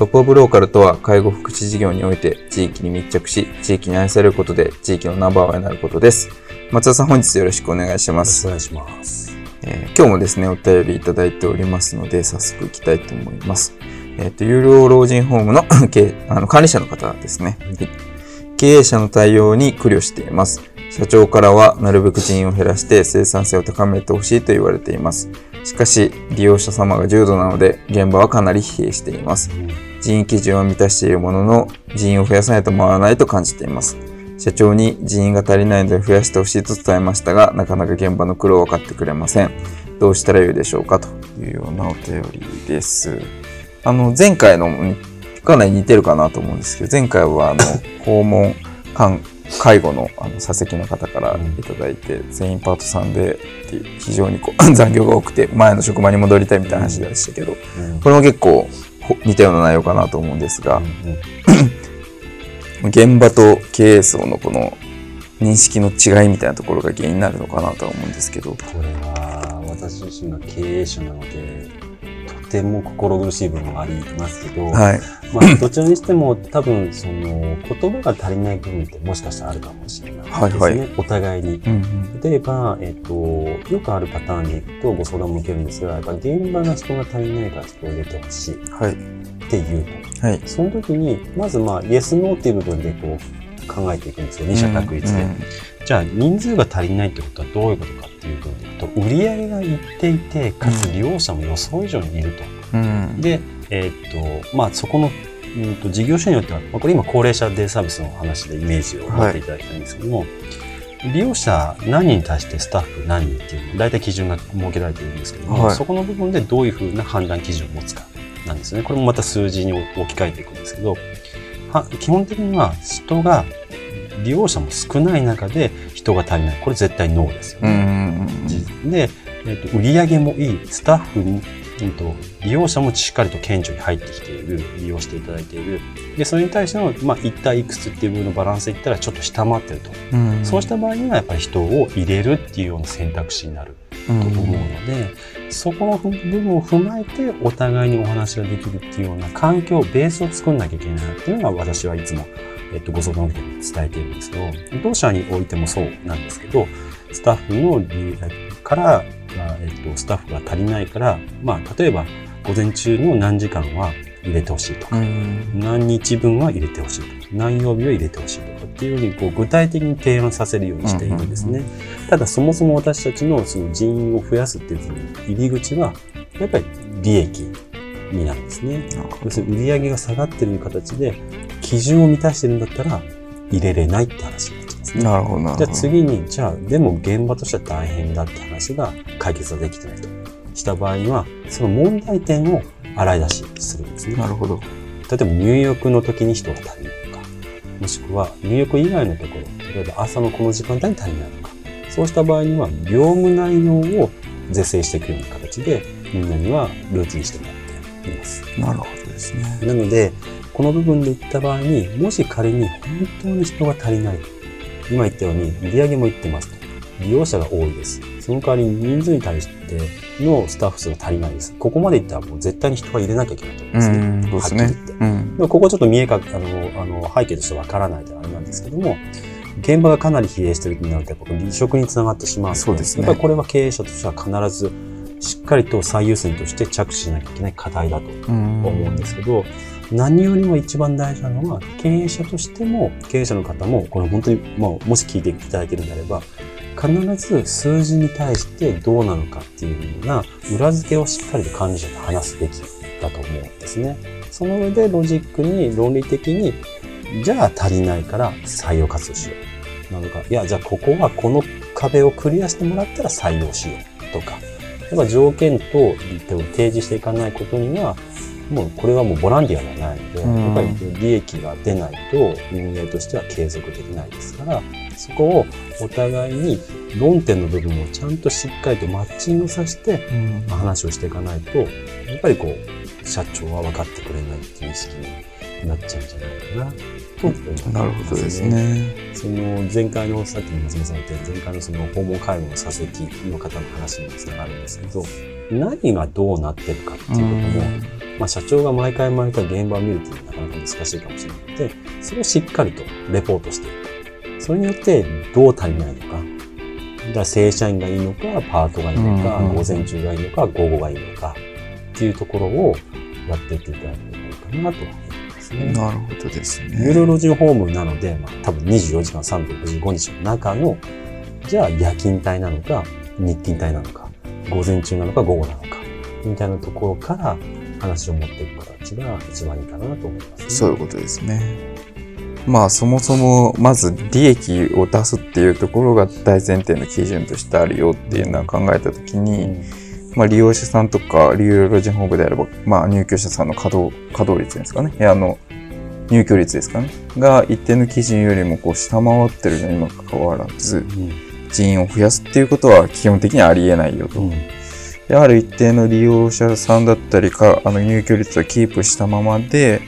トップオブローカルとは介護福祉事業において地域に密着し、地域に愛されることで地域のナンバーワンになることです。松田さん本日よろしくお願いします。お願いします。えー、今日もですね、お便りいただいておりますので、早速いきたいと思います。えっ、ー、と、有料老人ホームの あの管理者の方ですね。経営者の対応に苦慮しています。社長からはなるべく人員を減らして生産性を高めてほしいと言われています。しかし、利用者様が重度なので、現場はかなり疲弊しています。人員基準は満たしているものの、人員を増やさないと回らないと感じています。社長に人員が足りないので増やしてほしいと伝えましたが、なかなか現場の苦労を分かってくれません。どうしたらよいでしょうかというようなお便りです。あの、前回のかなり似てるかなと思うんですけど、前回はあの、訪問介護のあの座席の方からいただいて、全員パートさんで非常にこう 残業が多くて前の職場に戻りたいみたいな話でしたけど、これも結構似たような内容かなと思うんですが、現場と経営層のこの認識の違いみたいなところが原因になるのかなとは思うんですけど。これは私自身が経営者なのでても心苦しい部分がありますけど、はい、まあ、どちらにしても多分その言葉が足りない部分ってもしかしたらあるかもしれないですね、はいはい、お互いに、うんうん、例えば、えっと、よくあるパターンでいくとご相談も受けるんですがやっぱ現場が人が足りないから人を入れてほしいっていうと、はい、その時にまずまあイエスノーっていう部分でこう考えていくんですよ二者択一で。うんうんじゃあ人数が足りないってことはどういうことかっていうと売り上げがいっていてかつ利用者も予想以上にいると。うん、で、えー、っとまあ、そこの、うんと、事業者によっては、まあ、これ今高齢者デイサービスの話でイメージを持っていただきたいんですけども、はい、利用者何人に対してスタッフ何人っていう大体基準が設けられているんですけども、はい、そこの部分でどういうふうな判断基準を持つかなんですね。これもまた数字に置き換えていくんですけど、は基本的には人が利用者も少ない中で人が足りない。これ絶対ノーですよね。で、えーと、売り上げもいい、スタッフに、えーと、利用者もしっかりと顕著に入ってきている、利用していただいている。で、それに対しての、まあ、1対いくつっていう部分のバランスで言ったらちょっと下回ってると。そうした場合にはやっぱり人を入れるっていうような選択肢になる。と思うので、そこの部分を踏まえてお互いにお話ができるっていうような環境、ベースを作んなきゃいけないなっていうのが私はいつもえっと、ご相談を受けて伝えているんですけど、当社においてもそうなんですけど、スタッフの理由から、まあ、えっと、スタッフが足りないから、まあ、例えば、午前中の何時間は入れてほしいとか、何日分は入れてほしいとか、何曜日は入れてほしいとかっていうように、こう、具体的に提案させるようにしているんですね。ただ、そもそも私たちのその人員を増やすっていう入り口は、やっぱり利益になるんですね。要するに売り上げが下がってる形で、基準を満たしてるんだったら入れれないって話になっちゃうんですね。なるほど。じゃあ次に、じゃあでも現場としては大変だって話が解決ができてないとした場合には、その問題点を洗い出しするんですね。なるほど。例えば入浴の時に人が足りないもしくは入浴以外のところ、例えば朝のこの時間帯に足りないとか、そうした場合には業務内容を是正していくような形でみんなにはルーティンしてもらっています。なるほどですね。なので、この部分で言った場合に、もし仮に本当に人が足りない。今言ったように、売り上げもいってますと。利用者が多いです。その代わりに人数に対してのスタッフ数が足りないです。ここまでいったらもう絶対に人は入れなきゃいけないと思うんですね。うんはっきり言って。うん、ここちょっと見えか、あの、あの背景としてわからないであれなんですけども、現場がかなり疲弊してるとなると、やっぱ離職につながってしまうそうですね。やっぱりこれは経営者としては必ずしっかりと最優先として着手しなきゃいけない課題だと思うんですけど、何よりも一番大事なのは、経営者としても、経営者の方も、これ本当に、まあ、もし聞いていただいてるんであれば、必ず数字に対してどうなのかっていうような裏付けをしっかりと管理者と話すべきだと思うんですね。その上でロジックに論理的にじゃあ足りないから採用活動しよう。なのか、いや、じゃあここはこの壁をクリアしてもらったら採用しようとか、やっぱ条件と提示していかないことには、もうこれはもうボランティアではないので、やっぱり利益が出ないと運営としては継続できないですから、そこをお互いに論点の部分をちゃんとしっかりとマッチングさせて、話をしていかないと、やっぱりこう、社長は分かってくれないっていう意識になっちゃうんじゃないかなね、なるほどですね。その前回のさっきの松本さん言った前回のその訪問介護の佐々木の方の話につながるんですけど、何がどうなってるかっていうことも、まあ、社長が毎回毎回現場を見るっていうのはなかなか難しいかもしれないので、それをしっかりとレポートしていく。それによってどう足りないのか。だ正社員がいいのか、パートがいいのか、午前中がいいのか、午後がいいのかっていうところをやっていっていただければいいかなと思いますね。なるほどですね。ユーロ老人ホームなので、まあ、多分24時間365日の中の、じゃあ夜勤帯なのか、日勤帯なのか、午前中なのか午後なのか、みたいなところから話を持っていく形が一番いいかなと思います、ね、そういうことですね。まあそもそもまず利益を出すっていうところが大前提の基準としてあるよっていうのは考えた時に、うん、まあ、利用者さんとか利用老人ホームであれば、まあ、入居者さんの稼働稼働率ですかね。部屋の入居率ですかね。が一定の基準よりもこう下回ってるのにもかかわらず、うん、人員を増やすっていうことは基本的にはありえないよと。うん。である一定の利用者さんだったりかあの入居率をキープしたままで、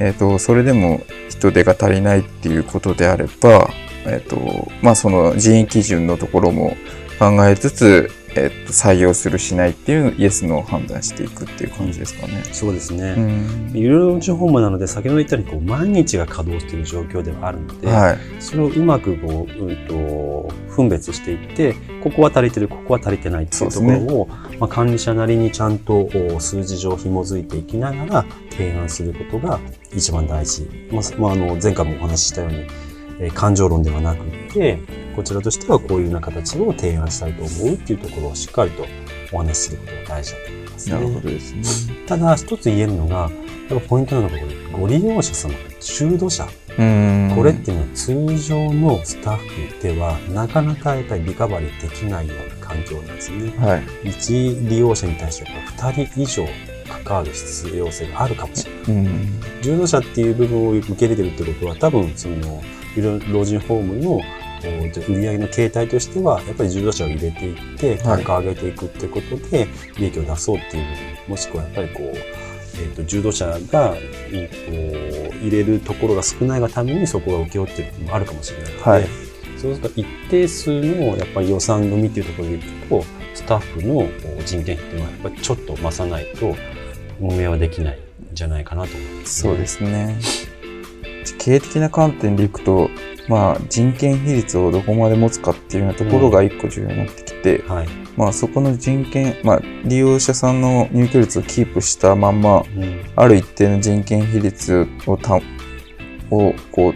えーと、それでも人手が足りないっていうことであれば、えーとまあ、その人員基準のところも考えつつえっと、採用するしないっていうイエスの判断していくっていう感じですかね。そうですね。うん、いろいろ地方もなので先ほど言ったようにこう毎日が稼働している状況ではあるので、はい、それをうまくこう、うんと、分別していってここは足りてるここは足りてないっていうところを、ね、まあ、管理者なりにちゃんと数字上紐づいていきながら提案することが一番大事。まあ、まあ、あの前回もお話ししたようにえ感情論ではなくて、こちらとしてはこういうような形を提案したいと思うっていうところをしっかりとお話しすることが大事だと思いますね。なるほどですね。ただ一つ言えるのが、やっぱポイントなのがご利用者様、中途者。これっていうのは通常のスタッフではなかなかやっぱりリカバリーできないような環境なんですね。はい、1利用者に対してやっぱ2人以上関わる必要性があるかもしれない。重度者っていう部分を受け入れてるってことは多分その老人ホームの売り上げの形態としてはやっぱり重度者を入れていって単価を上げていくってことで利益を出そうっていうもしくはやっぱりこう、えーと、重度者が、えー、と入れるところが少ないがためにそこが請け負ってるのもあるかもしれないので、はい、そうすると一定数のやっぱり予算組っていうところでいくとスタッフの人件費っていうのはやっぱりちょっと増さないと運営はできないんじゃないかなと思います、ね、そうですね。経営的な観点でいくと、まあ、人件比率をどこまで持つかっていうようなところが一個重要になってきて、うんはい、まあ、そこの人件、まあ、利用者さんの入居率をキープしたまんま、うん、ある一定の人件比率をたをこう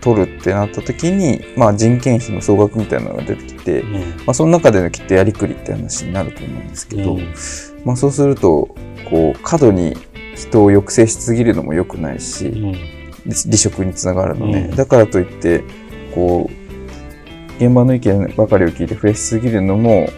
取るってなった時に、まあ、人件費の総額みたいなのが出てきて、うん、まあ、その中でのきっとやりくりって話になると思うんですけど、まあ、そうするとこう過度に人を抑制しすぎるのも良くないし、離職につながるので、うん、だからといってこう現場の意見ばかりを聞いて増やしすぎるのも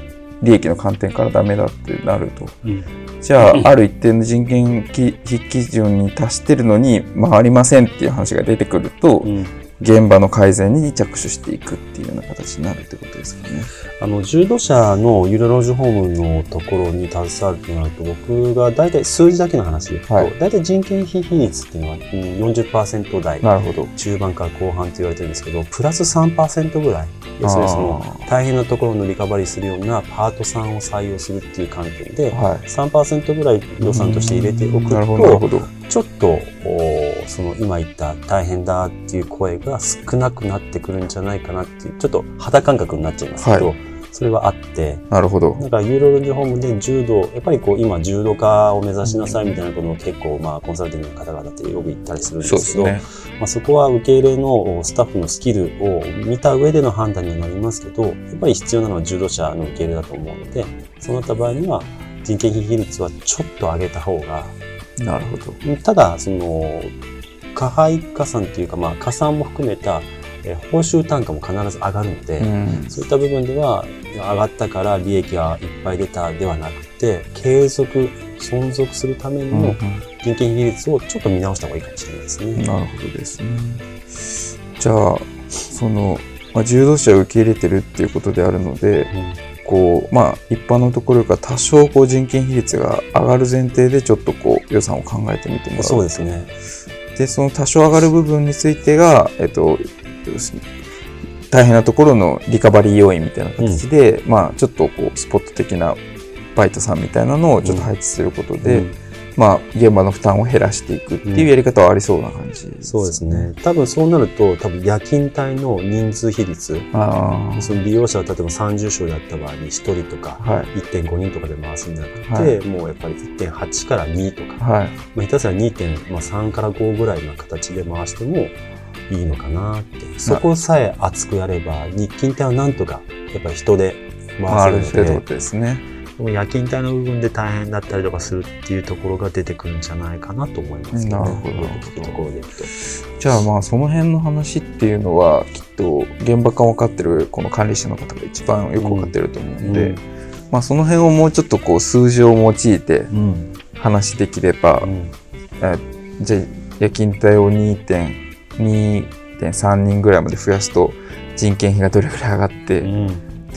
利益の観点からダメだってなると、うん、じゃあある一定の人件費基準に達してるのに回りませんっていう話が出てくると、うん現場の改善に着手していくっていうような形になるってことですかね。あの重度者のユーロロージホームのところに携わるとなると僕が大体数字だけの話ではい、大体人件費比率っていうのは40%台。なるほど。中盤から後半と言われてるんですけどプラス3%ぐらい要するにその大変なところのリカバリーするようなパートさんを採用するっていう観点で、はい、3%ぐらい予算として入れておくとちょっとその今言った大変だっていう声が少なくなってくるんじゃないかなっていうちょっと肌感覚になっちゃいますけど、はい、それはあって。なるほど。だからユーロロジーホームで柔道、やっぱりこう今柔道家を目指しなさいみたいなことを結構まあコンサルティングの方々ってよく言ったりするんですけど、ね、まあそこは受け入れのスタッフのスキルを見た上での判断にはなりますけど、やっぱり必要なのは柔道者の受け入れだと思うので、そうなった場合には人件費比率はちょっと上げた方が、なるほど。ただ、その、加配加算というか、まあ加算も含めたえ報酬単価も必ず上がるので、うん、そういった部分では上がったから利益がいっぱい出たではなくて継続存続するための人件費比率をちょっと見直した方がいいかもしれないですね。なるほどですね。じゃあその、まあ、柔道者を受け入れてるっていうことであるので、うん、こうまあ一般のところが多少こう人件費率が上がる前提でちょっとこう予算を考えてみてもらう。そうですね。でその多少上がる部分についてが、えっと、大変なところのリカバリー要員みたいな形で、うん、まあちょっとこうスポット的なバイトさんみたいなのをちょっと配置することで、うん、まあ現場の負担を減らしていくっていうやり方はありそうな感じ、ねうん、そうですね。多分そうなると多分夜勤帯の人数比率、その利用者は例えば30床だった場合に1人とか1.5人とかで回すんじゃなくて、はい、もうやっぱり1.8から2とか、はい、まあ、下手すら2.3から5ぐらいの形で回してもいいのかなって。そこさえ熱くやれば、日勤帯はなんとか、やっぱり人で回せるので。ですね。夜勤帯の部分で大変だったりとかするっていうところが出てくるんじゃないかなと思いますね。なるほど。聞くところでいくと。じゃあまあその辺の話っていうのはきっと現場感分かってるこの管理者の方が一番よく分かってると思うので、うん、まあその辺をもうちょっとこう数字を用いて話できれば、うん、じゃあ夜勤帯を2.5 2.3人ぐらいまで増やすと人件費がどれぐらい上がって、うん、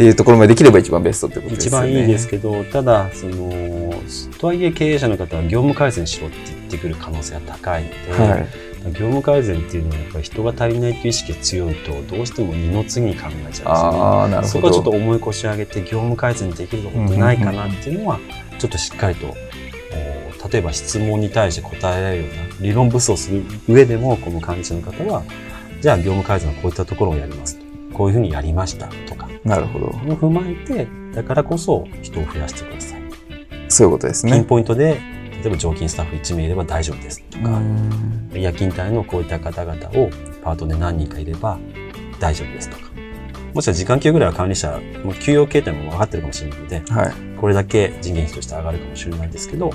っていうところまでできれば一番ベストってことですね。一番いいですけど、ただ、その、とはいえ経営者の方は業務改善しろって言ってくる可能性が高いので、はい、業務改善っていうのはやっぱり人が足りないという意識が強いとどうしても二の次に考えちゃうんですね。そこはちょっと重い腰上げて業務改善できることないかなっていうのはちょっとしっかりと例えば質問に対して答えられるような理論武装する上でも、この管理者の方は、じゃあ業務改善はこういったところをやりますと。こういうふうにやりました。なるほど。を踏まえて、だからこそ人を増やしてください。そういうことですね。ピンポイントで、例えば常勤スタッフ1名いれば大丈夫ですとか、夜勤帯のこういった方々をパートで何人かいれば大丈夫ですとか。もしくは時間給ぐらいは管理者、もう給与形態も分かってるかもしれないので、はい、これだけ人件費として上がるかもしれないですけど、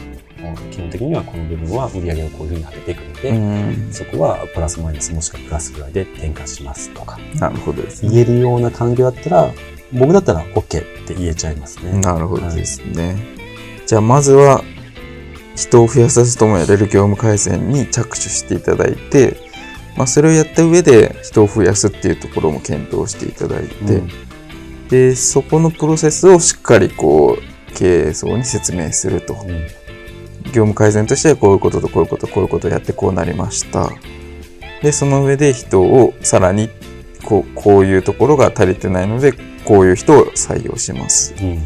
基本的にはこの部分は売り上げをこういうふうに上げていくので、そこはプラスマイナスもしくはプラスぐらいで転換しますとか。なるほどです、ね、言えるような環境だったら、僕だったら OK って言えちゃいますね。なるほどですね。はい、じゃあまずは、人を増やさずともやれる業務改善に着手していただいて、まあ、それをやった上で人を増やすっていうところも検討していただいて、うん、でそこのプロセスをしっかりこう経営層に説明すると、うん、業務改善としてはこういうこととこういうことこういうことをやってこうなりました。でその上で人をさらにこうこういうところが足りてないのでこういう人を採用します、うん、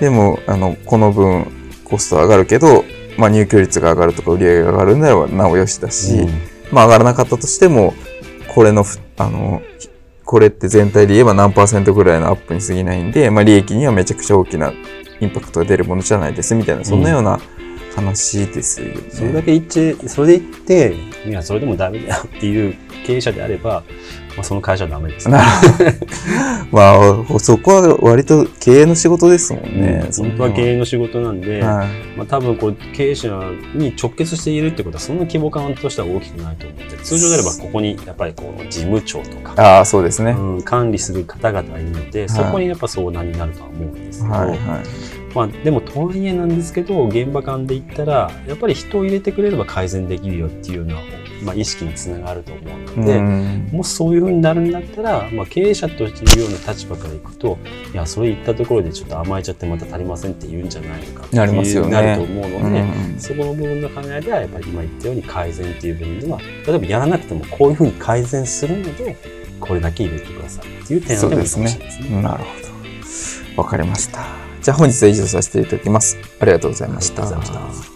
でもあのこの分コスト上がるけど、まあ、入居率が上がるとか売り上げが上がるならなおよしだし、うん、まあ上がらなかったとしてもこれのあのこれって全体で言えば何パーセントぐらいのアップに過ぎないんで、まあ、利益にはめちゃくちゃ大きなインパクトが出るものじゃないですみたいな、そんなような話ですよね。それだけ一致、それで言って、いや、それでもダメだよっていう経営者であれば、まあ、その会社はダメです、ね。まあ、そこは割と経営の仕事ですもんね。うん、本当は経営の仕事なんで、はい、まあ、多分こう経営者に直結しているってことは、そんな規模感としては大きくないと思って、通常であればここにやっぱりこの事務長とか、ああ、そうですね、うん、管理する方々がいるので、そこにやっぱ相談になるとは思うんですけど、はいはい。まあ、でもとはいえなんですけど現場間で言ったらやっぱり人を入れてくれれば改善できるよっていうような、まあ、意識につながると思うので、もしそういうふうになるんだったら、まあ、経営者としていうような立場からいくといやそれ言ったところでちょっと甘えちゃってまた足りませんって言うんじゃないのかってなると思うので、そこの部分の考えではやっぱり今言ったように改善っていう部分では例えばやらなくてもこういうふうに改善するのでこれだけ入れてくださいっていう点でもいいかもしれないですね。なるほどわかりました。じゃあ本日は以上させていただきます。ありがとうございました。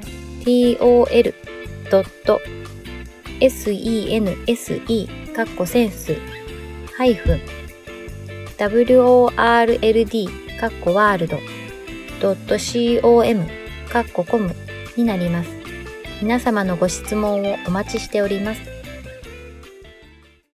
tol.sense カッコセンスハイフン world カッコワールド .com カッココムになります。皆様のご質問をお待ちしております。